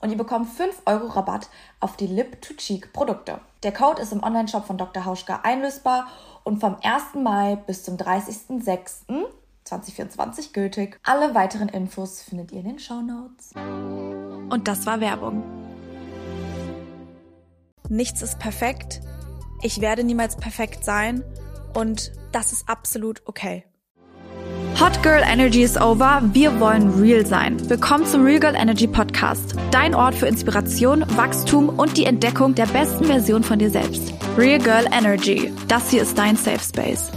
und ihr bekommt 5 Euro Rabatt auf die Lip-to-Cheek-Produkte. Der Code ist im Onlineshop von Dr. Hauschka einlösbar und vom 1. Mai bis zum 30.06.2024 gültig. Alle weiteren Infos findet ihr in den Show Notes. Und das war Werbung. Nichts ist perfekt. Ich werde niemals perfekt sein. Und das ist absolut okay. Hot Girl Energy is over. Wir wollen real sein. Willkommen zum Real Girl Energy Podcast. Dein Ort für Inspiration, Wachstum und die Entdeckung der besten Version von dir selbst. Real Girl Energy. Das hier ist dein Safe Space.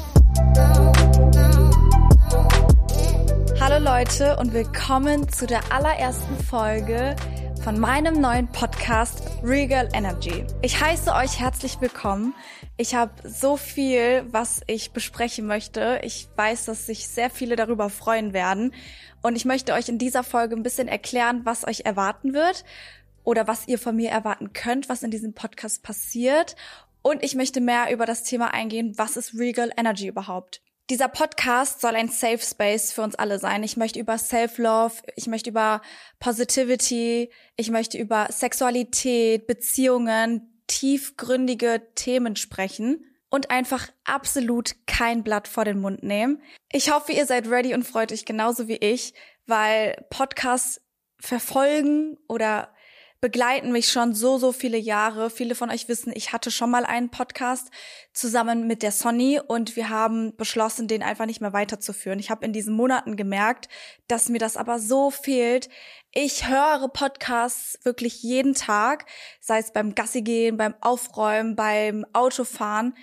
Hallo Leute und willkommen zu der allerersten Folge von meinem neuen Podcast Regal Energy. Ich heiße euch herzlich willkommen. Ich habe so viel, was ich besprechen möchte. Ich weiß, dass sich sehr viele darüber freuen werden. Und ich möchte euch in dieser Folge ein bisschen erklären, was euch erwarten wird oder was ihr von mir erwarten könnt, was in diesem Podcast passiert. Und ich möchte mehr über das Thema eingehen, was ist Regal Energy überhaupt? Dieser Podcast soll ein Safe Space für uns alle sein. Ich möchte über Self-Love, ich möchte über Positivity, ich möchte über Sexualität, Beziehungen, tiefgründige Themen sprechen und einfach absolut kein Blatt vor den Mund nehmen. Ich hoffe, ihr seid ready und freut euch genauso wie ich, weil Podcasts verfolgen oder begleiten mich schon so, so viele Jahre. Viele von euch wissen, ich hatte schon mal einen Podcast zusammen mit der Sonny und wir haben beschlossen, den einfach nicht mehr weiterzuführen. Ich habe in diesen Monaten gemerkt, dass mir das aber so fehlt. Ich höre Podcasts wirklich jeden Tag, sei es beim Gassi gehen, beim Aufräumen, beim Autofahren.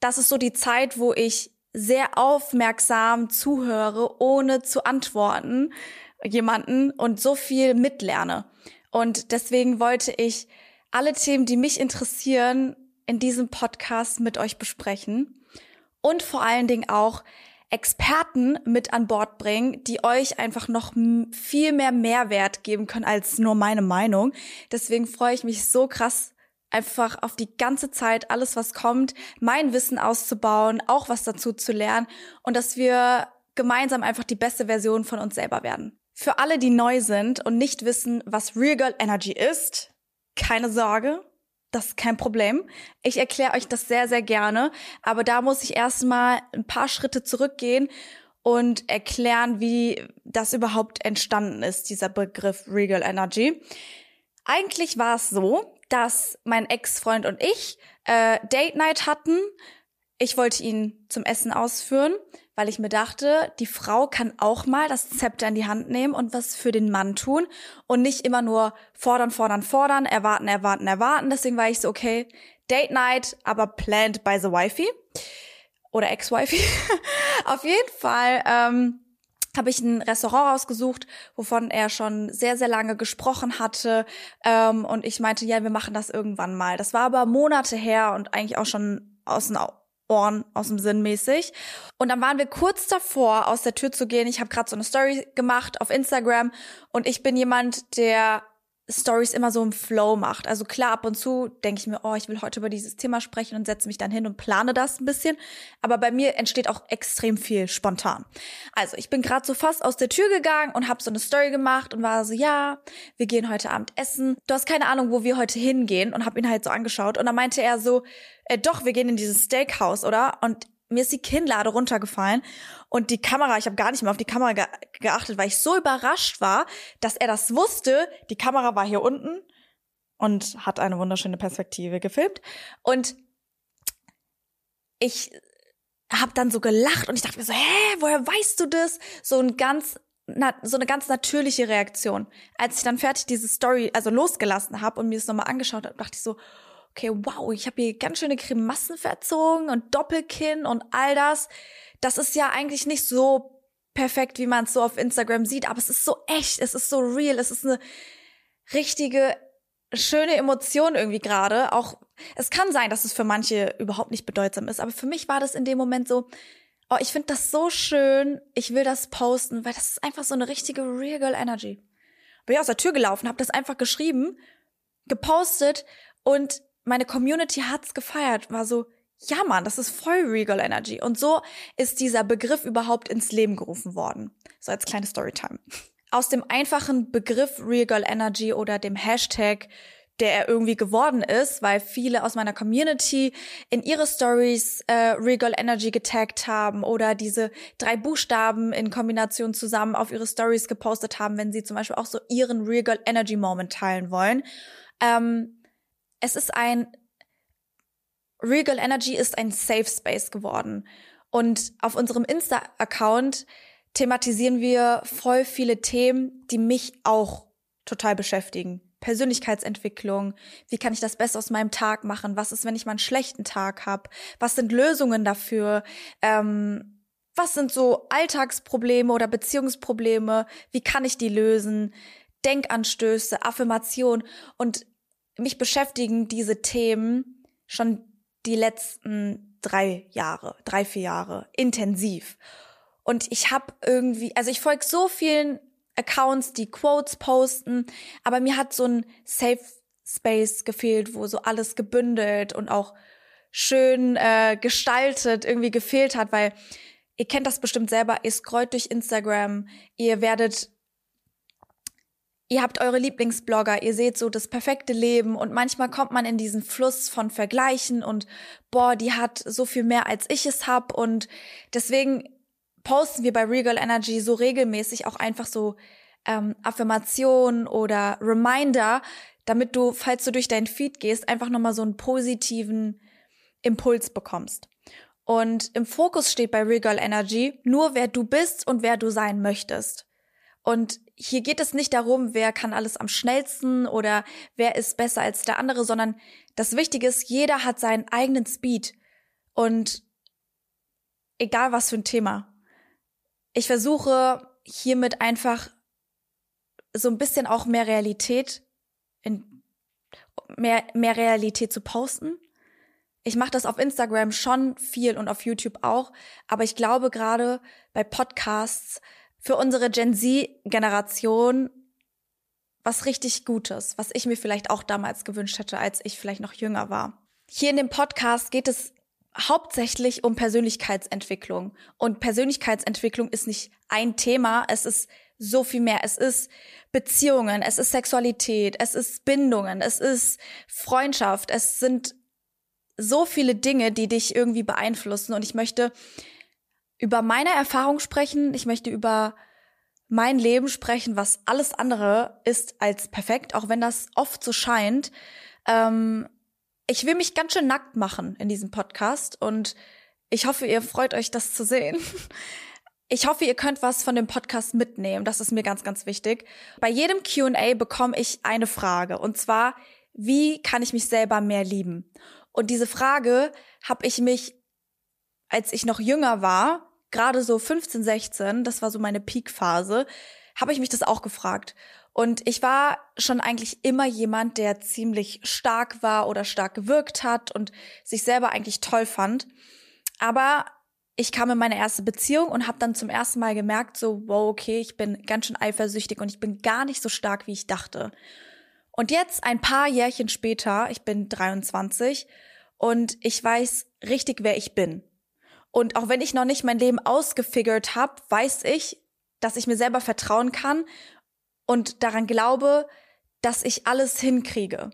Das ist so die Zeit, wo ich sehr aufmerksam zuhöre, ohne zu antworten jemanden und so viel mitlerne. Und deswegen wollte ich alle Themen, die mich interessieren, in diesem Podcast mit euch besprechen und vor allen Dingen auch Experten mit an Bord bringen, die euch einfach noch viel mehr Mehrwert geben können als nur meine Meinung. Deswegen freue ich mich so krass einfach auf die ganze Zeit alles, was kommt, mein Wissen auszubauen, auch was dazu zu lernen und dass wir gemeinsam einfach die beste Version von uns selber werden. Für alle, die neu sind und nicht wissen, was Real Girl Energy ist, keine Sorge, das ist kein Problem. Ich erkläre euch das sehr, sehr gerne. Aber da muss ich erstmal ein paar Schritte zurückgehen und erklären, wie das überhaupt entstanden ist, dieser Begriff Regal Energy. Eigentlich war es so, dass mein Ex-Freund und ich äh, Date Night hatten. Ich wollte ihn zum Essen ausführen weil ich mir dachte, die Frau kann auch mal das Zepter in die Hand nehmen und was für den Mann tun und nicht immer nur fordern, fordern, fordern, erwarten, erwarten, erwarten. Deswegen war ich so, okay, Date Night, aber planned by the Wifey oder Ex-Wifey. Auf jeden Fall ähm, habe ich ein Restaurant rausgesucht, wovon er schon sehr, sehr lange gesprochen hatte. Ähm, und ich meinte, ja, wir machen das irgendwann mal. Das war aber Monate her und eigentlich auch schon aus den Ohren aus dem Sinn mäßig. Und dann waren wir kurz davor, aus der Tür zu gehen. Ich habe gerade so eine Story gemacht auf Instagram und ich bin jemand, der Stories immer so im Flow macht. Also klar, ab und zu denke ich mir, oh, ich will heute über dieses Thema sprechen und setze mich dann hin und plane das ein bisschen. Aber bei mir entsteht auch extrem viel spontan. Also ich bin gerade so fast aus der Tür gegangen und habe so eine Story gemacht und war so, ja, wir gehen heute Abend essen. Du hast keine Ahnung, wo wir heute hingehen und habe ihn halt so angeschaut. Und dann meinte er so, äh, doch, wir gehen in dieses Steakhouse, oder? Und mir ist die Kinnlade runtergefallen und die Kamera, ich habe gar nicht mehr auf die Kamera ge geachtet, weil ich so überrascht war, dass er das wusste. Die Kamera war hier unten und hat eine wunderschöne Perspektive gefilmt und ich habe dann so gelacht und ich dachte mir so, hä, woher weißt du das? So ein ganz so eine ganz natürliche Reaktion. Als ich dann fertig diese Story also losgelassen habe und mir das nochmal angeschaut habe, dachte ich so, okay, wow, ich habe hier ganz schöne Grimassen verzogen und Doppelkinn und all das. Das ist ja eigentlich nicht so perfekt, wie man es so auf Instagram sieht, aber es ist so echt, es ist so real, es ist eine richtige schöne Emotion irgendwie gerade. Auch es kann sein, dass es für manche überhaupt nicht bedeutsam ist, aber für mich war das in dem Moment so, oh, ich finde das so schön, ich will das posten, weil das ist einfach so eine richtige Real Girl Energy. Bin ich aus der Tür gelaufen, habe das einfach geschrieben, gepostet und meine Community hat's gefeiert, war so, ja Mann, das ist voll Regal Energy. Und so ist dieser Begriff überhaupt ins Leben gerufen worden. So als kleine Storytime. Aus dem einfachen Begriff Regal Energy oder dem Hashtag, der er irgendwie geworden ist, weil viele aus meiner Community in ihre Stories äh, Regal Energy getaggt haben oder diese drei Buchstaben in Kombination zusammen auf ihre Stories gepostet haben, wenn sie zum Beispiel auch so ihren Regal Energy Moment teilen wollen. Ähm, es ist ein Regal Energy ist ein Safe Space geworden. Und auf unserem Insta-Account thematisieren wir voll viele Themen, die mich auch total beschäftigen. Persönlichkeitsentwicklung, wie kann ich das Beste aus meinem Tag machen? Was ist, wenn ich mal einen schlechten Tag habe? Was sind Lösungen dafür? Ähm, was sind so Alltagsprobleme oder Beziehungsprobleme? Wie kann ich die lösen? Denkanstöße, Affirmation. Und mich beschäftigen diese Themen schon die letzten drei Jahre, drei, vier Jahre intensiv. Und ich habe irgendwie, also ich folge so vielen Accounts, die Quotes posten, aber mir hat so ein Safe Space gefehlt, wo so alles gebündelt und auch schön äh, gestaltet irgendwie gefehlt hat, weil ihr kennt das bestimmt selber, ihr scrollt durch Instagram, ihr werdet ihr habt eure Lieblingsblogger, ihr seht so das perfekte Leben und manchmal kommt man in diesen Fluss von Vergleichen und boah, die hat so viel mehr als ich es hab und deswegen posten wir bei Regal Energy so regelmäßig auch einfach so ähm, Affirmationen oder Reminder, damit du, falls du durch deinen Feed gehst, einfach nochmal so einen positiven Impuls bekommst. Und im Fokus steht bei Regal Energy nur, wer du bist und wer du sein möchtest. Und hier geht es nicht darum, wer kann alles am schnellsten oder wer ist besser als der andere, sondern das Wichtige ist, jeder hat seinen eigenen Speed. Und egal was für ein Thema. Ich versuche hiermit einfach so ein bisschen auch mehr Realität in mehr, mehr Realität zu posten. Ich mache das auf Instagram schon viel und auf YouTube auch, aber ich glaube gerade bei Podcasts für unsere Gen Z-Generation was richtig Gutes, was ich mir vielleicht auch damals gewünscht hätte, als ich vielleicht noch jünger war. Hier in dem Podcast geht es hauptsächlich um Persönlichkeitsentwicklung. Und Persönlichkeitsentwicklung ist nicht ein Thema, es ist so viel mehr. Es ist Beziehungen, es ist Sexualität, es ist Bindungen, es ist Freundschaft, es sind so viele Dinge, die dich irgendwie beeinflussen. Und ich möchte über meine Erfahrung sprechen. Ich möchte über mein Leben sprechen, was alles andere ist als perfekt, auch wenn das oft so scheint. Ähm, ich will mich ganz schön nackt machen in diesem Podcast und ich hoffe, ihr freut euch, das zu sehen. Ich hoffe, ihr könnt was von dem Podcast mitnehmen. Das ist mir ganz, ganz wichtig. Bei jedem QA bekomme ich eine Frage. Und zwar, wie kann ich mich selber mehr lieben? Und diese Frage habe ich mich, als ich noch jünger war, gerade so 15, 16, das war so meine Peak-Phase, habe ich mich das auch gefragt. Und ich war schon eigentlich immer jemand, der ziemlich stark war oder stark gewirkt hat und sich selber eigentlich toll fand. Aber ich kam in meine erste Beziehung und habe dann zum ersten Mal gemerkt, so, wow, okay, ich bin ganz schön eifersüchtig und ich bin gar nicht so stark, wie ich dachte. Und jetzt, ein paar Jährchen später, ich bin 23 und ich weiß richtig, wer ich bin. Und auch wenn ich noch nicht mein Leben ausgefigert habe, weiß ich, dass ich mir selber vertrauen kann und daran glaube, dass ich alles hinkriege.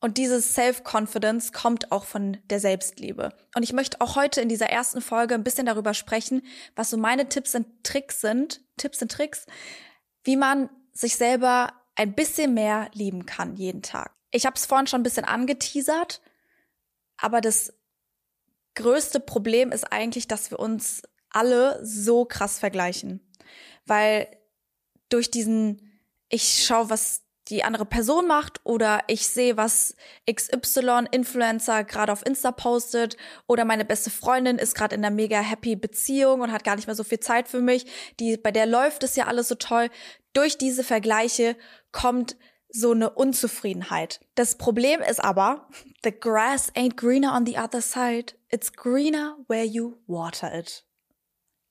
Und dieses Self-Confidence kommt auch von der Selbstliebe. Und ich möchte auch heute in dieser ersten Folge ein bisschen darüber sprechen, was so meine Tipps und Tricks sind, Tipps und Tricks, wie man sich selber ein bisschen mehr lieben kann jeden Tag. Ich habe es vorhin schon ein bisschen angeteasert, aber das größte Problem ist eigentlich, dass wir uns alle so krass vergleichen. Weil durch diesen, ich schaue, was die andere Person macht oder ich sehe, was XY Influencer gerade auf Insta postet oder meine beste Freundin ist gerade in einer mega happy Beziehung und hat gar nicht mehr so viel Zeit für mich, die bei der läuft es ja alles so toll. Durch diese Vergleiche kommt so eine Unzufriedenheit. Das Problem ist aber, the grass ain't greener on the other side. It's greener where you water it.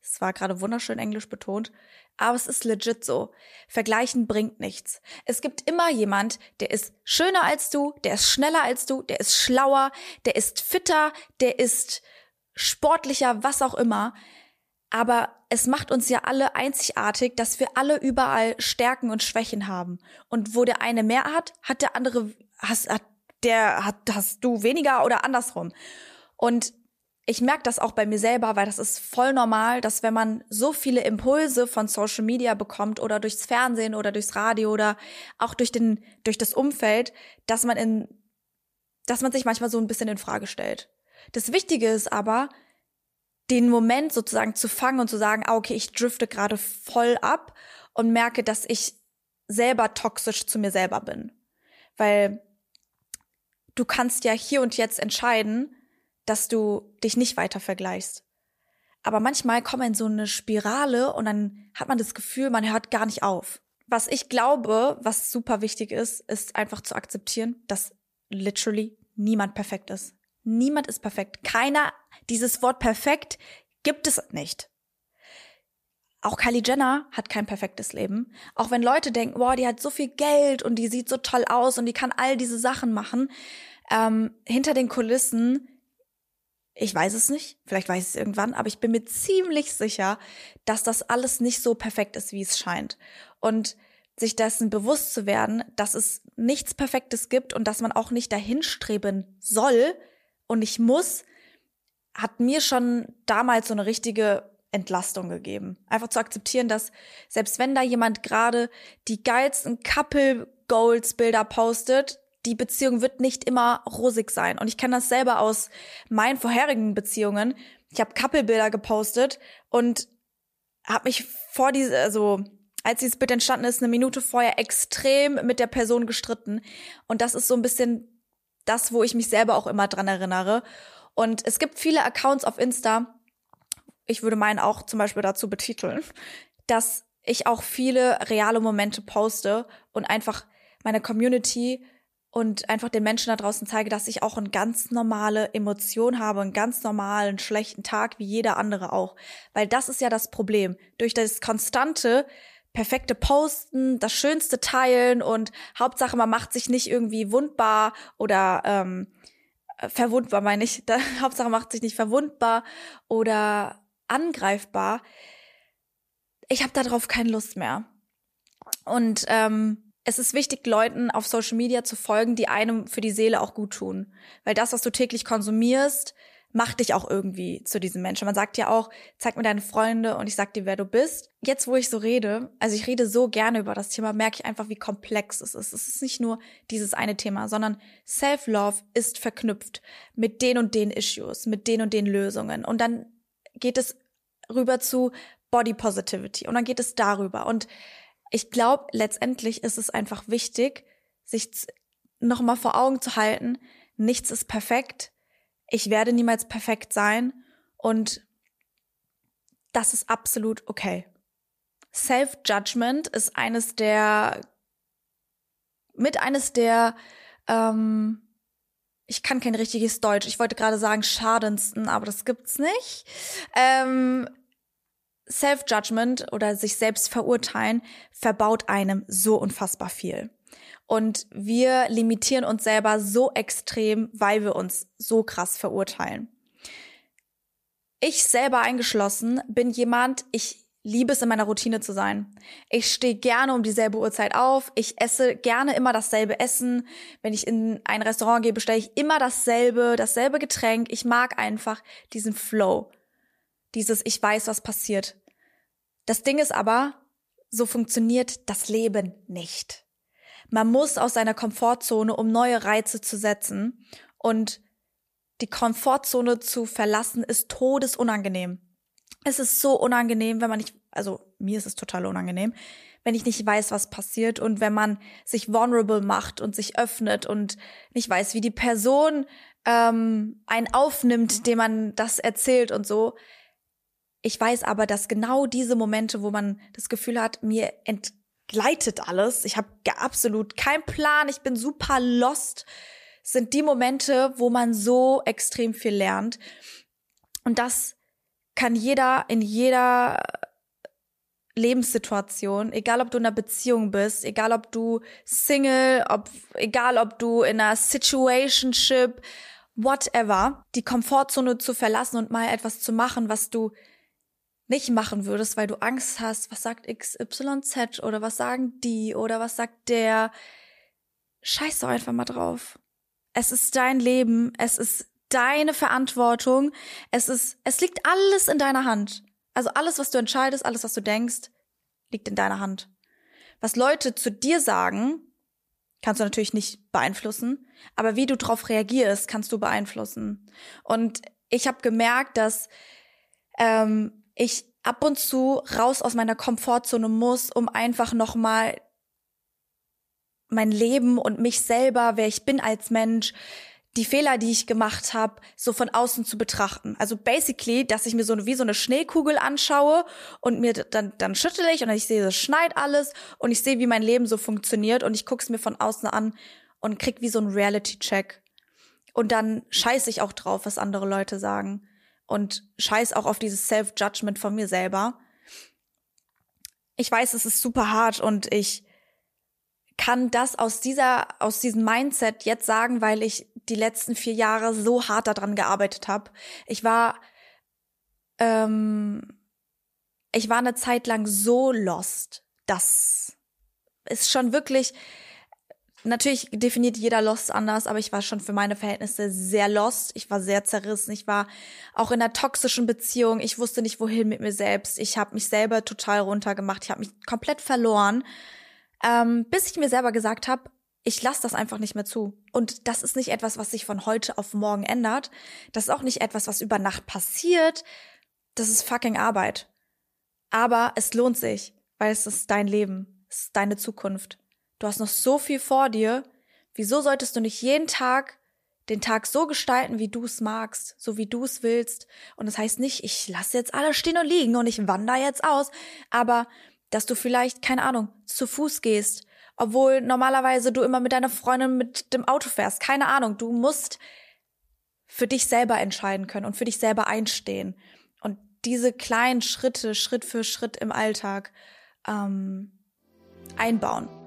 Es war gerade wunderschön englisch betont, aber es ist legit so. Vergleichen bringt nichts. Es gibt immer jemand, der ist schöner als du, der ist schneller als du, der ist schlauer, der ist fitter, der ist sportlicher, was auch immer. Aber es macht uns ja alle einzigartig, dass wir alle überall Stärken und Schwächen haben. Und wo der eine mehr hat, hat der andere, hast, hat, der, hat, hast du weniger oder andersrum. Und ich merke das auch bei mir selber, weil das ist voll normal, dass wenn man so viele Impulse von Social Media bekommt oder durchs Fernsehen oder durchs Radio oder auch durch den durch das Umfeld, dass man in dass man sich manchmal so ein bisschen in Frage stellt. Das Wichtige ist aber, den Moment sozusagen zu fangen und zu sagen, ah, okay, ich drifte gerade voll ab und merke, dass ich selber toxisch zu mir selber bin. Weil du kannst ja hier und jetzt entscheiden, dass du dich nicht weiter vergleichst. Aber manchmal kommt man in so eine Spirale und dann hat man das Gefühl, man hört gar nicht auf. Was ich glaube, was super wichtig ist, ist einfach zu akzeptieren, dass literally niemand perfekt ist. Niemand ist perfekt. Keiner, dieses Wort perfekt gibt es nicht. Auch Kylie Jenner hat kein perfektes Leben. Auch wenn Leute denken, boah, die hat so viel Geld und die sieht so toll aus und die kann all diese Sachen machen. Ähm, hinter den Kulissen, ich weiß es nicht, vielleicht weiß ich es irgendwann, aber ich bin mir ziemlich sicher, dass das alles nicht so perfekt ist, wie es scheint. Und sich dessen bewusst zu werden, dass es nichts Perfektes gibt und dass man auch nicht dahin streben soll, und ich muss, hat mir schon damals so eine richtige Entlastung gegeben. Einfach zu akzeptieren, dass selbst wenn da jemand gerade die geilsten Couple Goals Bilder postet, die Beziehung wird nicht immer rosig sein. Und ich kenne das selber aus meinen vorherigen Beziehungen. Ich habe Couple Bilder gepostet und habe mich vor diese, also als dieses Bild entstanden ist, eine Minute vorher extrem mit der Person gestritten. Und das ist so ein bisschen das, wo ich mich selber auch immer dran erinnere. Und es gibt viele Accounts auf Insta, ich würde meinen auch zum Beispiel dazu betiteln, dass ich auch viele reale Momente poste und einfach meiner Community und einfach den Menschen da draußen zeige, dass ich auch eine ganz normale Emotion habe, einen ganz normalen schlechten Tag wie jeder andere auch. Weil das ist ja das Problem. Durch das konstante perfekte Posten, das Schönste teilen und Hauptsache man macht sich nicht irgendwie wundbar oder ähm, äh, verwundbar meine ich. Da, Hauptsache macht sich nicht verwundbar oder angreifbar. Ich habe darauf keine Lust mehr. Und ähm, es ist wichtig, Leuten auf Social Media zu folgen, die einem für die Seele auch gut tun. Weil das, was du täglich konsumierst, macht dich auch irgendwie zu diesem Menschen. Man sagt ja auch, zeig mir deine Freunde und ich sag dir, wer du bist. Jetzt, wo ich so rede, also ich rede so gerne über das Thema, merke ich einfach, wie komplex es ist. Es ist nicht nur dieses eine Thema, sondern Self-Love ist verknüpft mit den und den Issues, mit den und den Lösungen. Und dann geht es rüber zu Body Positivity und dann geht es darüber. Und ich glaube, letztendlich ist es einfach wichtig, sich nochmal vor Augen zu halten, nichts ist perfekt, ich werde niemals perfekt sein und das ist absolut okay. Self-Judgment ist eines der, mit eines der ähm, ich kann kein richtiges Deutsch. Ich wollte gerade sagen schadendsten, aber das gibt's nicht. Ähm, Self-Judgment oder sich selbst verurteilen verbaut einem so unfassbar viel. Und wir limitieren uns selber so extrem, weil wir uns so krass verurteilen. Ich selber eingeschlossen bin jemand, ich liebe es in meiner Routine zu sein. Ich stehe gerne um dieselbe Uhrzeit auf. Ich esse gerne immer dasselbe Essen. Wenn ich in ein Restaurant gehe, bestelle ich immer dasselbe, dasselbe Getränk. Ich mag einfach diesen Flow. Dieses Ich weiß, was passiert. Das Ding ist aber, so funktioniert das Leben nicht. Man muss aus seiner Komfortzone, um neue Reize zu setzen. Und die Komfortzone zu verlassen ist todesunangenehm. Es ist so unangenehm, wenn man nicht, also mir ist es total unangenehm, wenn ich nicht weiß, was passiert und wenn man sich vulnerable macht und sich öffnet und nicht weiß, wie die Person ähm, einen aufnimmt, dem man das erzählt und so. Ich weiß aber, dass genau diese Momente, wo man das Gefühl hat, mir entgleitet alles, ich habe absolut keinen Plan, ich bin super lost, sind die Momente, wo man so extrem viel lernt. Und das kann jeder in jeder Lebenssituation, egal ob du in einer Beziehung bist, egal ob du Single, ob, egal ob du in einer Situationship, whatever, die Komfortzone zu verlassen und mal etwas zu machen, was du nicht machen würdest, weil du Angst hast, was sagt XYZ oder was sagen die oder was sagt der. Scheiß doch einfach mal drauf. Es ist dein Leben, es ist deine Verantwortung. Es ist, es liegt alles in deiner Hand. Also alles, was du entscheidest, alles, was du denkst, liegt in deiner Hand. Was Leute zu dir sagen, kannst du natürlich nicht beeinflussen, aber wie du darauf reagierst, kannst du beeinflussen. Und ich habe gemerkt, dass ähm, ich ab und zu raus aus meiner Komfortzone muss, um einfach noch mal mein Leben und mich selber, wer ich bin als Mensch, die Fehler, die ich gemacht habe, so von außen zu betrachten. Also basically, dass ich mir so wie so eine Schneekugel anschaue und mir dann dann schüttel ich und ich sehe, es schneit alles und ich sehe, wie mein Leben so funktioniert und ich guck's mir von außen an und krieg wie so ein Reality Check. Und dann scheiß ich auch drauf, was andere Leute sagen und scheiß auch auf dieses Self Judgment von mir selber. Ich weiß, es ist super hart und ich kann das aus dieser, aus diesem Mindset jetzt sagen, weil ich die letzten vier Jahre so hart daran gearbeitet habe. Ich war, ähm, ich war eine Zeit lang so lost. Das ist schon wirklich, natürlich definiert jeder Lost anders, aber ich war schon für meine Verhältnisse sehr lost. Ich war sehr zerrissen. Ich war auch in einer toxischen Beziehung. Ich wusste nicht, wohin mit mir selbst. Ich habe mich selber total runtergemacht. Ich habe mich komplett verloren ähm, bis ich mir selber gesagt habe, ich lasse das einfach nicht mehr zu. Und das ist nicht etwas, was sich von heute auf morgen ändert. Das ist auch nicht etwas, was über Nacht passiert. Das ist fucking Arbeit. Aber es lohnt sich, weil es ist dein Leben, es ist deine Zukunft. Du hast noch so viel vor dir. Wieso solltest du nicht jeden Tag den Tag so gestalten, wie du es magst, so wie du es willst? Und das heißt nicht, ich lasse jetzt alles stehen und liegen und ich wandere jetzt aus, aber dass du vielleicht, keine Ahnung, zu Fuß gehst, obwohl normalerweise du immer mit deiner Freundin mit dem Auto fährst. Keine Ahnung, du musst für dich selber entscheiden können und für dich selber einstehen. Und diese kleinen Schritte, Schritt für Schritt im Alltag ähm, einbauen.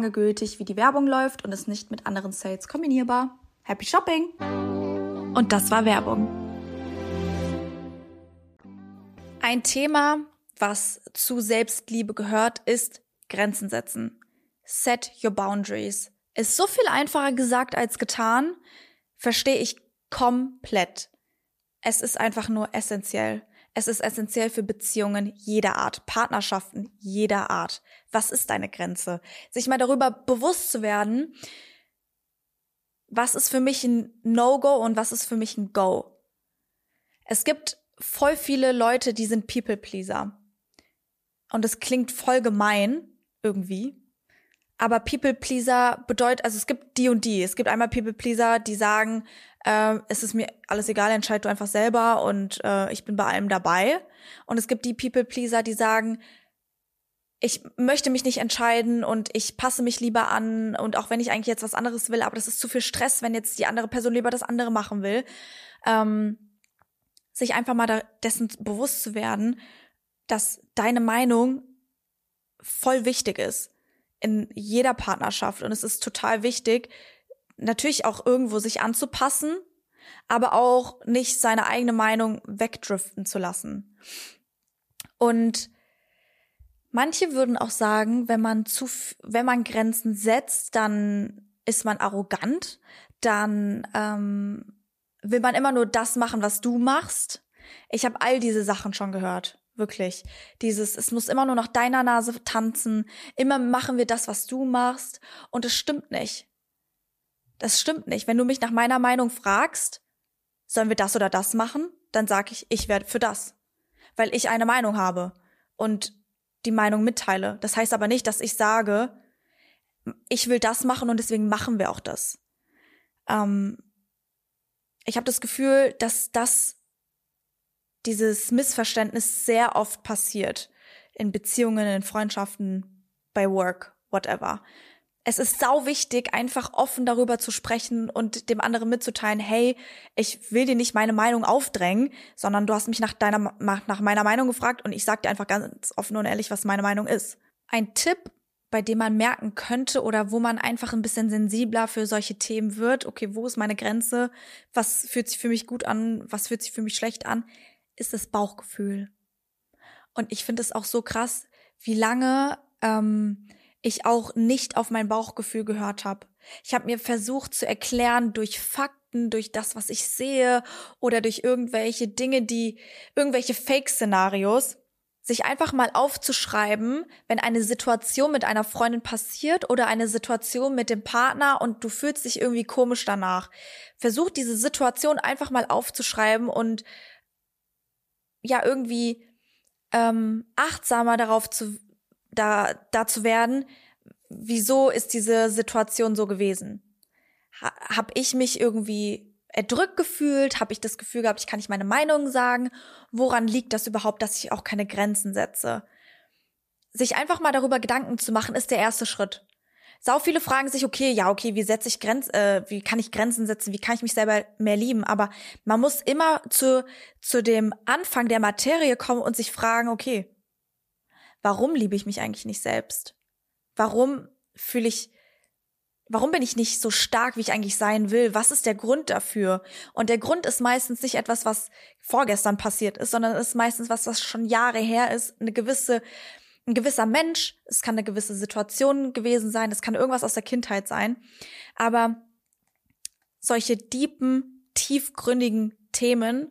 lange gültig, wie die Werbung läuft und ist nicht mit anderen Sales kombinierbar. Happy Shopping! Und das war Werbung. Ein Thema, was zu Selbstliebe gehört, ist Grenzen setzen. Set your boundaries. Ist so viel einfacher gesagt als getan, verstehe ich komplett. Es ist einfach nur essentiell. Es ist essentiell für Beziehungen jeder Art, Partnerschaften jeder Art. Was ist deine Grenze? Sich mal darüber bewusst zu werden, was ist für mich ein No-Go und was ist für mich ein Go. Es gibt voll viele Leute, die sind People-Pleaser. Und es klingt voll gemein irgendwie. Aber People-Pleaser bedeutet, also es gibt die und die. Es gibt einmal People-Pleaser, die sagen, äh, es ist mir alles egal, entscheid du einfach selber und äh, ich bin bei allem dabei. Und es gibt die People-Pleaser, die sagen, ich möchte mich nicht entscheiden und ich passe mich lieber an und auch wenn ich eigentlich jetzt was anderes will, aber das ist zu viel Stress, wenn jetzt die andere Person lieber das andere machen will, ähm, sich einfach mal dessen bewusst zu werden, dass deine Meinung voll wichtig ist in jeder Partnerschaft und es ist total wichtig, natürlich auch irgendwo sich anzupassen, aber auch nicht seine eigene Meinung wegdriften zu lassen. Und manche würden auch sagen, wenn man zu, wenn man Grenzen setzt, dann ist man arrogant, dann ähm, will man immer nur das machen, was du machst. Ich habe all diese Sachen schon gehört. Wirklich. Dieses, es muss immer nur nach deiner Nase tanzen. Immer machen wir das, was du machst. Und es stimmt nicht. Das stimmt nicht. Wenn du mich nach meiner Meinung fragst, sollen wir das oder das machen, dann sage ich, ich werde für das. Weil ich eine Meinung habe und die Meinung mitteile. Das heißt aber nicht, dass ich sage, ich will das machen und deswegen machen wir auch das. Ähm, ich habe das Gefühl, dass das dieses Missverständnis sehr oft passiert in Beziehungen, in Freundschaften, bei Work, whatever. Es ist sau wichtig, einfach offen darüber zu sprechen und dem anderen mitzuteilen, hey, ich will dir nicht meine Meinung aufdrängen, sondern du hast mich nach deiner, nach meiner Meinung gefragt und ich sag dir einfach ganz offen und ehrlich, was meine Meinung ist. Ein Tipp, bei dem man merken könnte oder wo man einfach ein bisschen sensibler für solche Themen wird, okay, wo ist meine Grenze, was fühlt sich für mich gut an, was fühlt sich für mich schlecht an, ist das Bauchgefühl. Und ich finde es auch so krass, wie lange ähm, ich auch nicht auf mein Bauchgefühl gehört habe. Ich habe mir versucht zu erklären durch Fakten, durch das, was ich sehe oder durch irgendwelche Dinge, die irgendwelche Fake-Szenarios, sich einfach mal aufzuschreiben, wenn eine Situation mit einer Freundin passiert oder eine Situation mit dem Partner und du fühlst dich irgendwie komisch danach. Versuch diese Situation einfach mal aufzuschreiben und ja irgendwie ähm, achtsamer darauf zu da, da zu werden, wieso ist diese Situation so gewesen? Ha, hab ich mich irgendwie erdrückt gefühlt? Habe ich das Gefühl gehabt, ich kann nicht meine Meinung sagen? Woran liegt das überhaupt, dass ich auch keine Grenzen setze? Sich einfach mal darüber Gedanken zu machen, ist der erste Schritt. Sau viele fragen sich, okay, ja, okay, wie setze ich Grenzen, äh, wie kann ich Grenzen setzen, wie kann ich mich selber mehr lieben? Aber man muss immer zu, zu dem Anfang der Materie kommen und sich fragen, okay, warum liebe ich mich eigentlich nicht selbst? Warum fühle ich, warum bin ich nicht so stark, wie ich eigentlich sein will? Was ist der Grund dafür? Und der Grund ist meistens nicht etwas, was vorgestern passiert ist, sondern ist meistens was, was schon Jahre her ist, eine gewisse, ein gewisser Mensch, es kann eine gewisse Situation gewesen sein, es kann irgendwas aus der Kindheit sein. Aber solche deepen, tiefgründigen Themen,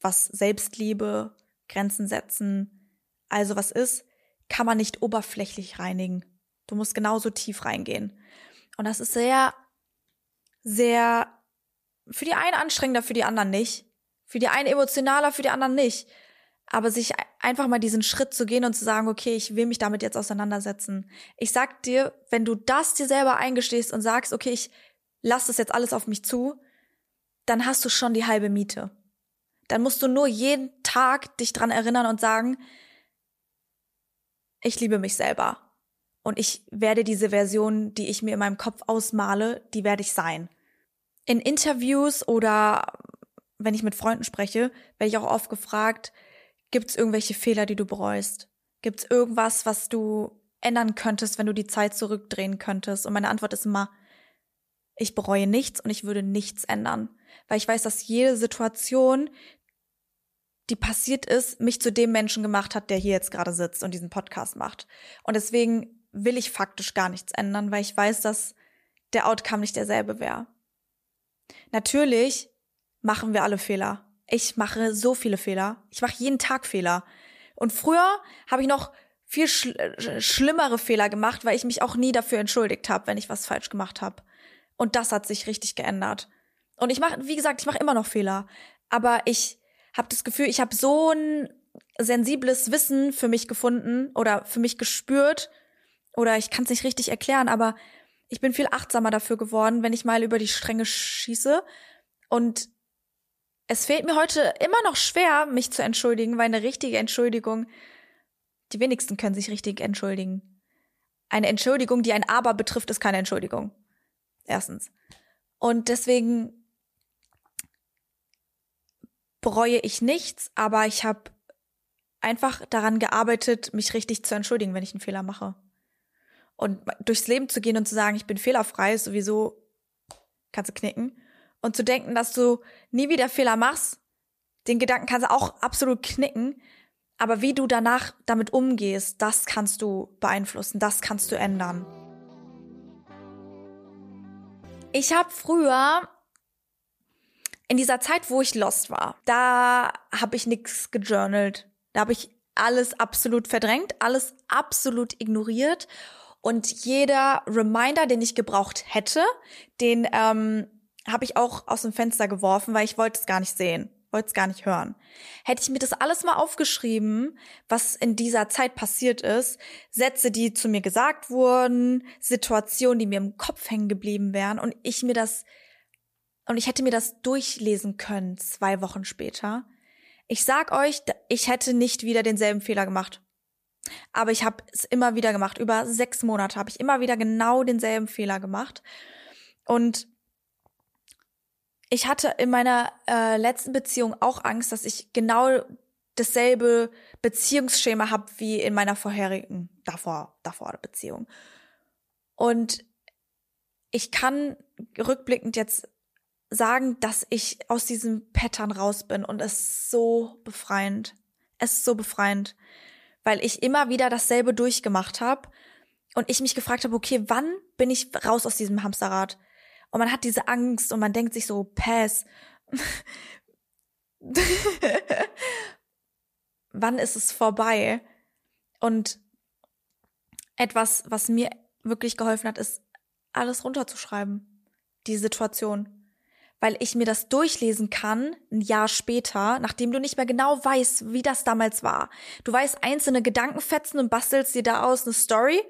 was Selbstliebe, Grenzen setzen, also was ist, kann man nicht oberflächlich reinigen. Du musst genauso tief reingehen. Und das ist sehr, sehr für die einen anstrengender, für die anderen nicht. Für die einen emotionaler, für die anderen nicht. Aber sich einfach mal diesen Schritt zu gehen und zu sagen, okay, ich will mich damit jetzt auseinandersetzen. Ich sag dir, wenn du das dir selber eingestehst und sagst, okay, ich lass das jetzt alles auf mich zu, dann hast du schon die halbe Miete. Dann musst du nur jeden Tag dich dran erinnern und sagen, ich liebe mich selber. Und ich werde diese Version, die ich mir in meinem Kopf ausmale, die werde ich sein. In Interviews oder wenn ich mit Freunden spreche, werde ich auch oft gefragt, gibt es irgendwelche Fehler, die du bereust? Gibt es irgendwas, was du ändern könntest, wenn du die Zeit zurückdrehen könntest? Und meine Antwort ist immer, ich bereue nichts und ich würde nichts ändern, weil ich weiß, dass jede Situation, die passiert ist, mich zu dem Menschen gemacht hat, der hier jetzt gerade sitzt und diesen Podcast macht. Und deswegen will ich faktisch gar nichts ändern, weil ich weiß, dass der Outcome nicht derselbe wäre. Natürlich machen wir alle Fehler. Ich mache so viele Fehler. Ich mache jeden Tag Fehler. Und früher habe ich noch viel schl schlimmere Fehler gemacht, weil ich mich auch nie dafür entschuldigt habe, wenn ich was falsch gemacht habe. Und das hat sich richtig geändert. Und ich mache, wie gesagt, ich mache immer noch Fehler. Aber ich habe das Gefühl, ich habe so ein sensibles Wissen für mich gefunden oder für mich gespürt. Oder ich kann es nicht richtig erklären, aber ich bin viel achtsamer dafür geworden, wenn ich mal über die Stränge schieße. Und es fehlt mir heute immer noch schwer, mich zu entschuldigen, weil eine richtige Entschuldigung, die wenigsten können sich richtig entschuldigen. Eine Entschuldigung, die ein Aber betrifft, ist keine Entschuldigung. Erstens. Und deswegen bereue ich nichts, aber ich habe einfach daran gearbeitet, mich richtig zu entschuldigen, wenn ich einen Fehler mache. Und durchs Leben zu gehen und zu sagen, ich bin fehlerfrei, ist sowieso, kannst du knicken. Und zu denken, dass du nie wieder Fehler machst, den Gedanken kannst du auch absolut knicken. Aber wie du danach damit umgehst, das kannst du beeinflussen, das kannst du ändern. Ich habe früher in dieser Zeit, wo ich lost war, da habe ich nichts gejournalt. Da habe ich alles absolut verdrängt, alles absolut ignoriert. Und jeder Reminder, den ich gebraucht hätte, den ähm, habe ich auch aus dem Fenster geworfen, weil ich wollte es gar nicht sehen, wollte es gar nicht hören. Hätte ich mir das alles mal aufgeschrieben, was in dieser Zeit passiert ist, Sätze, die zu mir gesagt wurden, Situationen, die mir im Kopf hängen geblieben wären und ich mir das und ich hätte mir das durchlesen können zwei Wochen später. Ich sag euch, ich hätte nicht wieder denselben Fehler gemacht. Aber ich habe es immer wieder gemacht. Über sechs Monate habe ich immer wieder genau denselben Fehler gemacht. Und ich hatte in meiner äh, letzten Beziehung auch Angst, dass ich genau dasselbe Beziehungsschema habe wie in meiner vorherigen, davor, davor Beziehung. Und ich kann rückblickend jetzt sagen, dass ich aus diesem Pattern raus bin und es ist so befreiend. Es ist so befreiend, weil ich immer wieder dasselbe durchgemacht habe und ich mich gefragt habe, okay, wann bin ich raus aus diesem Hamsterrad? Und man hat diese Angst und man denkt sich so, pass. wann ist es vorbei? Und etwas, was mir wirklich geholfen hat, ist, alles runterzuschreiben. Die Situation weil ich mir das durchlesen kann, ein Jahr später, nachdem du nicht mehr genau weißt, wie das damals war. Du weißt einzelne Gedankenfetzen und bastelst dir da aus eine Story,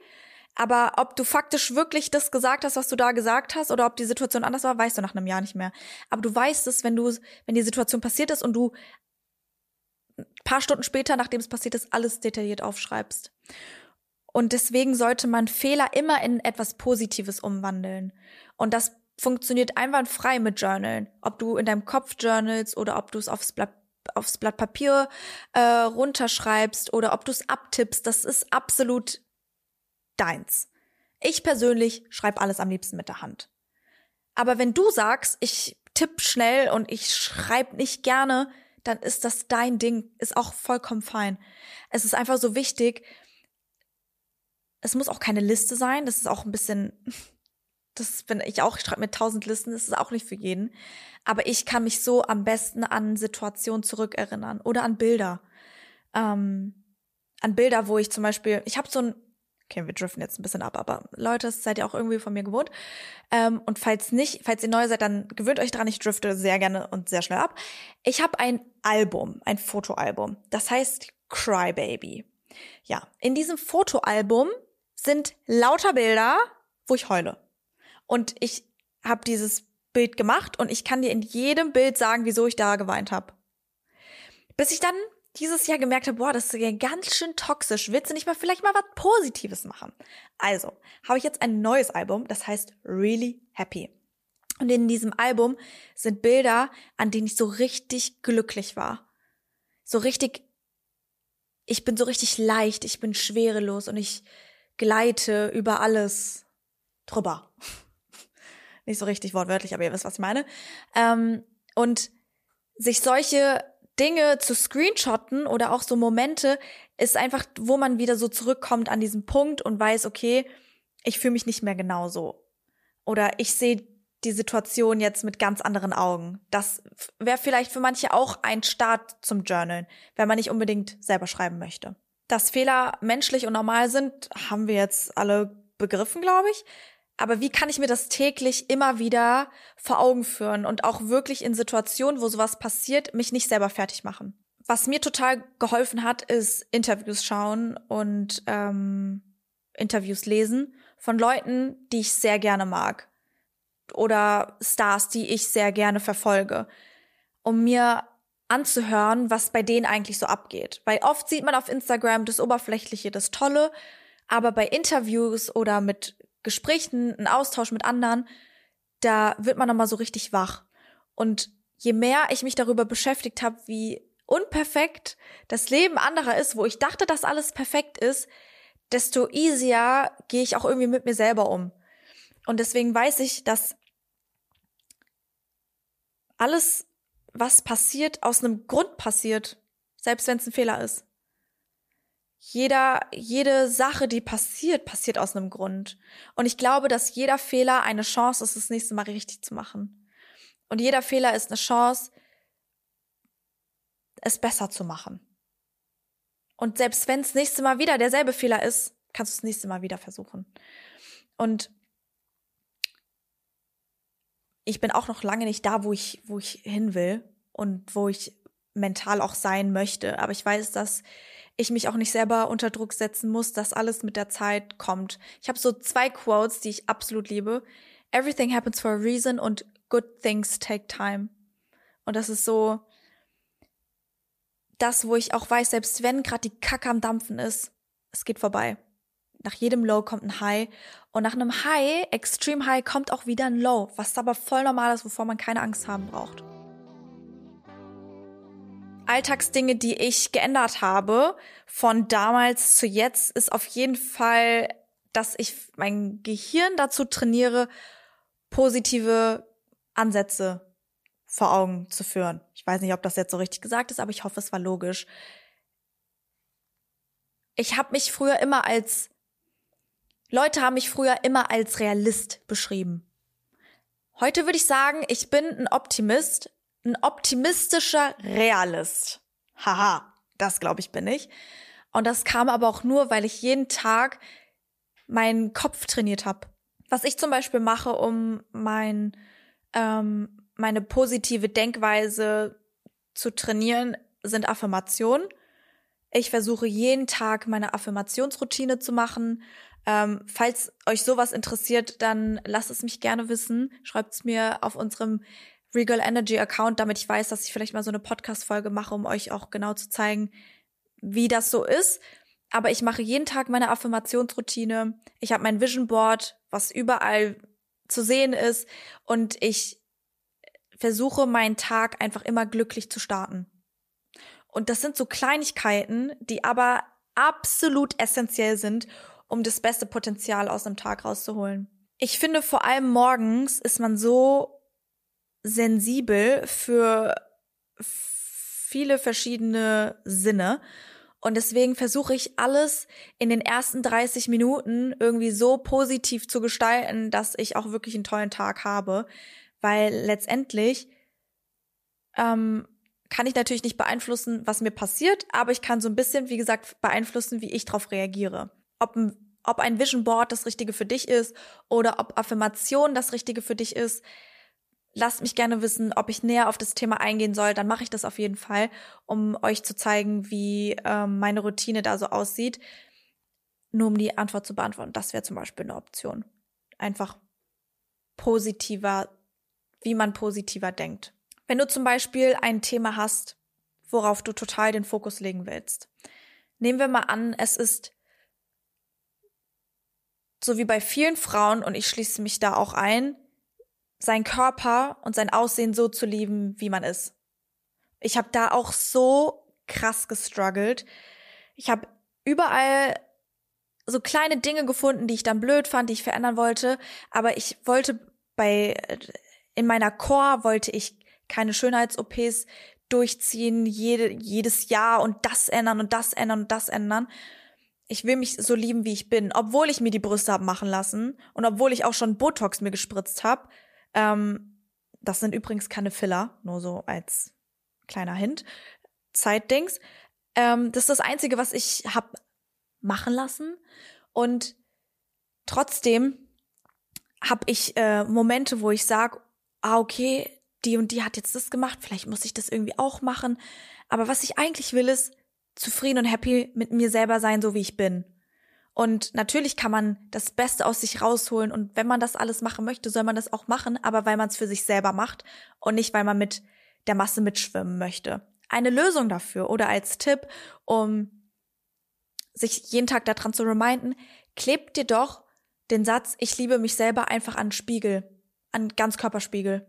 aber ob du faktisch wirklich das gesagt hast, was du da gesagt hast, oder ob die Situation anders war, weißt du nach einem Jahr nicht mehr. Aber du weißt es, wenn du, wenn die Situation passiert ist und du ein paar Stunden später, nachdem es passiert ist, alles detailliert aufschreibst. Und deswegen sollte man Fehler immer in etwas Positives umwandeln. Und das funktioniert einwandfrei mit Journalen. Ob du in deinem Kopf journals oder ob du es aufs Blatt aufs Blatt Papier äh, runterschreibst oder ob du es abtippst, das ist absolut deins. Ich persönlich schreibe alles am liebsten mit der Hand. Aber wenn du sagst, ich tipp schnell und ich schreibe nicht gerne, dann ist das dein Ding, ist auch vollkommen fein. Es ist einfach so wichtig. Es muss auch keine Liste sein, das ist auch ein bisschen das bin ich auch, ich schreibe mit tausend Listen, das ist auch nicht für jeden. Aber ich kann mich so am besten an Situationen zurückerinnern oder an Bilder. Ähm, an Bilder, wo ich zum Beispiel, ich habe so ein Okay, wir driften jetzt ein bisschen ab, aber Leute, das seid ihr auch irgendwie von mir gewohnt. Ähm, und falls nicht, falls ihr neu seid, dann gewöhnt euch dran, ich drifte sehr gerne und sehr schnell ab. Ich habe ein Album, ein Fotoalbum. Das heißt Cry Baby. Ja, in diesem Fotoalbum sind lauter Bilder, wo ich heule. Und ich habe dieses Bild gemacht und ich kann dir in jedem Bild sagen, wieso ich da geweint habe. Bis ich dann dieses Jahr gemerkt habe, boah, das ist ja ganz schön toxisch. Willst du nicht mal vielleicht mal was Positives machen? Also, habe ich jetzt ein neues Album, das heißt Really Happy. Und in diesem Album sind Bilder, an denen ich so richtig glücklich war. So richtig, ich bin so richtig leicht, ich bin schwerelos und ich gleite über alles drüber. Nicht so richtig wortwörtlich, aber ihr wisst, was ich meine. Ähm, und sich solche Dinge zu screenshotten oder auch so Momente ist einfach, wo man wieder so zurückkommt an diesen Punkt und weiß, okay, ich fühle mich nicht mehr genauso. Oder ich sehe die Situation jetzt mit ganz anderen Augen. Das wäre vielleicht für manche auch ein Start zum Journalen, wenn man nicht unbedingt selber schreiben möchte. Dass Fehler menschlich und normal sind, haben wir jetzt alle begriffen, glaube ich. Aber wie kann ich mir das täglich immer wieder vor Augen führen und auch wirklich in Situationen, wo sowas passiert, mich nicht selber fertig machen? Was mir total geholfen hat, ist Interviews schauen und ähm, Interviews lesen von Leuten, die ich sehr gerne mag oder Stars, die ich sehr gerne verfolge, um mir anzuhören, was bei denen eigentlich so abgeht. Weil oft sieht man auf Instagram das Oberflächliche, das Tolle, aber bei Interviews oder mit Gesprächen, ein Austausch mit anderen, da wird man nochmal so richtig wach. Und je mehr ich mich darüber beschäftigt habe, wie unperfekt das Leben anderer ist, wo ich dachte, dass alles perfekt ist, desto easier gehe ich auch irgendwie mit mir selber um. Und deswegen weiß ich, dass alles, was passiert, aus einem Grund passiert, selbst wenn es ein Fehler ist jeder, jede Sache, die passiert, passiert aus einem Grund. Und ich glaube, dass jeder Fehler eine Chance ist, das nächste Mal richtig zu machen. Und jeder Fehler ist eine Chance, es besser zu machen. Und selbst wenn es nächste Mal wieder derselbe Fehler ist, kannst du es nächste Mal wieder versuchen. Und ich bin auch noch lange nicht da, wo ich, wo ich hin will und wo ich mental auch sein möchte. Aber ich weiß, dass ich mich auch nicht selber unter Druck setzen muss, dass alles mit der Zeit kommt. Ich habe so zwei Quotes, die ich absolut liebe. Everything happens for a reason und good things take time. Und das ist so das, wo ich auch weiß, selbst wenn gerade die Kacke am Dampfen ist, es geht vorbei. Nach jedem Low kommt ein High und nach einem High, Extreme High, kommt auch wieder ein Low, was aber voll normal ist, wovor man keine Angst haben braucht. Alltagsdinge, die ich geändert habe von damals zu jetzt, ist auf jeden Fall, dass ich mein Gehirn dazu trainiere, positive Ansätze vor Augen zu führen. Ich weiß nicht, ob das jetzt so richtig gesagt ist, aber ich hoffe, es war logisch. Ich habe mich früher immer als Leute haben mich früher immer als Realist beschrieben. Heute würde ich sagen, ich bin ein Optimist, ein optimistischer Realist. Haha, das glaube ich bin ich. Und das kam aber auch nur, weil ich jeden Tag meinen Kopf trainiert habe. Was ich zum Beispiel mache, um mein, ähm, meine positive Denkweise zu trainieren, sind Affirmationen. Ich versuche jeden Tag meine Affirmationsroutine zu machen. Ähm, falls euch sowas interessiert, dann lasst es mich gerne wissen. Schreibt es mir auf unserem Regal Energy Account, damit ich weiß, dass ich vielleicht mal so eine Podcast-Folge mache, um euch auch genau zu zeigen, wie das so ist. Aber ich mache jeden Tag meine Affirmationsroutine. Ich habe mein Vision Board, was überall zu sehen ist. Und ich versuche meinen Tag einfach immer glücklich zu starten. Und das sind so Kleinigkeiten, die aber absolut essentiell sind, um das beste Potenzial aus einem Tag rauszuholen. Ich finde, vor allem morgens ist man so sensibel für viele verschiedene Sinne. Und deswegen versuche ich alles in den ersten 30 Minuten irgendwie so positiv zu gestalten, dass ich auch wirklich einen tollen Tag habe. Weil letztendlich ähm, kann ich natürlich nicht beeinflussen, was mir passiert, aber ich kann so ein bisschen, wie gesagt, beeinflussen, wie ich darauf reagiere. Ob, ob ein Vision Board das Richtige für dich ist oder ob Affirmation das Richtige für dich ist. Lasst mich gerne wissen, ob ich näher auf das Thema eingehen soll. Dann mache ich das auf jeden Fall, um euch zu zeigen, wie ähm, meine Routine da so aussieht. Nur um die Antwort zu beantworten. Das wäre zum Beispiel eine Option. Einfach positiver, wie man positiver denkt. Wenn du zum Beispiel ein Thema hast, worauf du total den Fokus legen willst. Nehmen wir mal an, es ist so wie bei vielen Frauen, und ich schließe mich da auch ein, sein Körper und sein Aussehen so zu lieben, wie man ist. Ich habe da auch so krass gestruggelt. Ich habe überall so kleine Dinge gefunden, die ich dann blöd fand, die ich verändern wollte, aber ich wollte bei in meiner Core wollte ich keine Schönheits-OPs durchziehen, jede, jedes Jahr und das ändern und das ändern und das ändern. Ich will mich so lieben, wie ich bin, obwohl ich mir die Brüste habe machen lassen und obwohl ich auch schon Botox mir gespritzt habe. Ähm, das sind übrigens keine Filler, nur so als kleiner Hint. Zeitdings. Ähm, das ist das Einzige, was ich hab machen lassen. Und trotzdem habe ich äh, Momente, wo ich sage, ah, okay, die und die hat jetzt das gemacht, vielleicht muss ich das irgendwie auch machen. Aber was ich eigentlich will, ist zufrieden und happy mit mir selber sein, so wie ich bin. Und natürlich kann man das Beste aus sich rausholen und wenn man das alles machen möchte, soll man das auch machen, aber weil man es für sich selber macht und nicht, weil man mit der Masse mitschwimmen möchte. Eine Lösung dafür oder als Tipp, um sich jeden Tag daran zu reminden, klebt dir doch den Satz, ich liebe mich selber einfach an Spiegel, an Ganzkörperspiegel.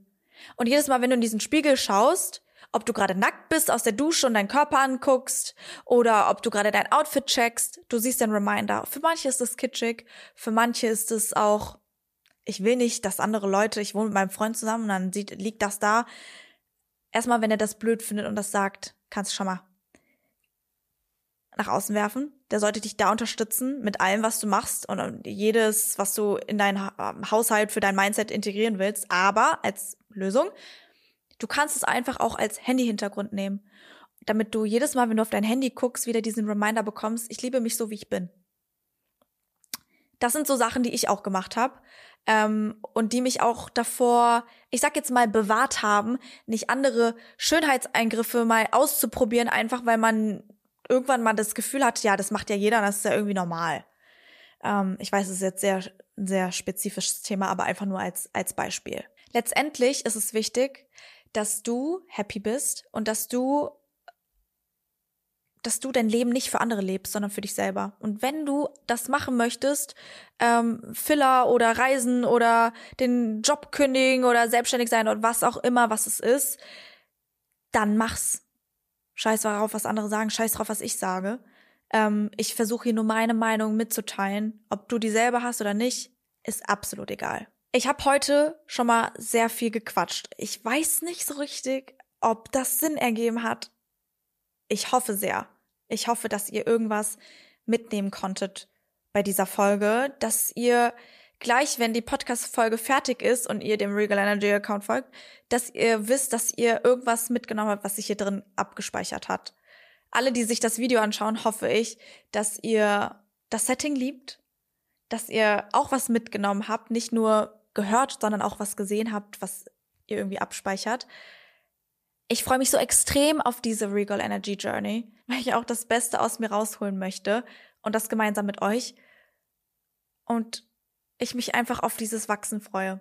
Und jedes Mal, wenn du in diesen Spiegel schaust, ob du gerade nackt bist, aus der Dusche und deinen Körper anguckst oder ob du gerade dein Outfit checkst, du siehst den Reminder. Für manche ist es kitschig, für manche ist es auch, ich will nicht, dass andere Leute, ich wohne mit meinem Freund zusammen und dann sieht, liegt das da. Erstmal, wenn er das blöd findet und das sagt, kannst du schon mal nach außen werfen. Der sollte dich da unterstützen mit allem, was du machst und jedes, was du in deinen Haushalt für dein Mindset integrieren willst. Aber als Lösung, du kannst es einfach auch als Handy-Hintergrund nehmen, damit du jedes Mal, wenn du auf dein Handy guckst, wieder diesen Reminder bekommst, ich liebe mich so, wie ich bin. Das sind so Sachen, die ich auch gemacht habe ähm, und die mich auch davor, ich sag jetzt mal, bewahrt haben, nicht andere Schönheitseingriffe mal auszuprobieren, einfach weil man irgendwann mal das Gefühl hat, ja, das macht ja jeder, das ist ja irgendwie normal. Ähm, ich weiß, es ist jetzt sehr, sehr spezifisches Thema, aber einfach nur als, als Beispiel. Letztendlich ist es wichtig, dass du happy bist und dass du dass du dein Leben nicht für andere lebst, sondern für dich selber. Und wenn du das machen möchtest, ähm, Filler oder Reisen oder den Job kündigen oder selbstständig sein oder was auch immer, was es ist, dann mach's. Scheiß darauf, was andere sagen, scheiß drauf, was ich sage. Ähm, ich versuche hier nur meine Meinung mitzuteilen. Ob du dieselbe hast oder nicht, ist absolut egal. Ich habe heute schon mal sehr viel gequatscht. Ich weiß nicht so richtig, ob das Sinn ergeben hat. Ich hoffe sehr. Ich hoffe, dass ihr irgendwas mitnehmen konntet bei dieser Folge, dass ihr gleich, wenn die Podcast-Folge fertig ist und ihr dem Regal Energy Account folgt, dass ihr wisst, dass ihr irgendwas mitgenommen habt, was sich hier drin abgespeichert hat. Alle, die sich das Video anschauen, hoffe ich, dass ihr das Setting liebt, dass ihr auch was mitgenommen habt, nicht nur gehört, sondern auch was gesehen habt, was ihr irgendwie abspeichert. Ich freue mich so extrem auf diese Regal Energy Journey, weil ich auch das Beste aus mir rausholen möchte und das gemeinsam mit euch. Und ich mich einfach auf dieses Wachsen freue.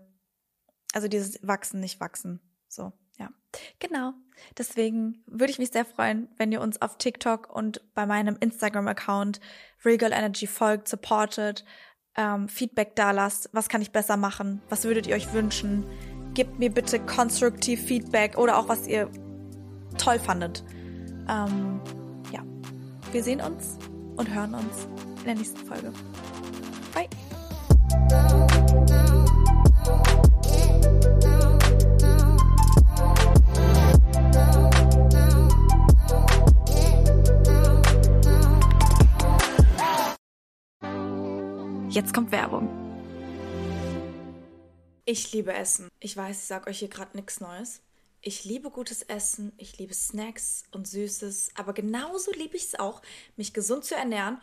Also dieses Wachsen, nicht wachsen. So, ja. Genau. Deswegen würde ich mich sehr freuen, wenn ihr uns auf TikTok und bei meinem Instagram-Account Regal Energy folgt, supportet, ähm, Feedback da lasst. Was kann ich besser machen? Was würdet ihr euch wünschen? Gebt mir bitte konstruktiv Feedback oder auch was ihr toll fandet. Ähm, ja, wir sehen uns und hören uns in der nächsten Folge. Bye. Jetzt kommt Werbung. Ich liebe Essen. Ich weiß, ich sag euch hier gerade nichts Neues. Ich liebe gutes Essen, ich liebe Snacks und Süßes, aber genauso liebe ich es auch, mich gesund zu ernähren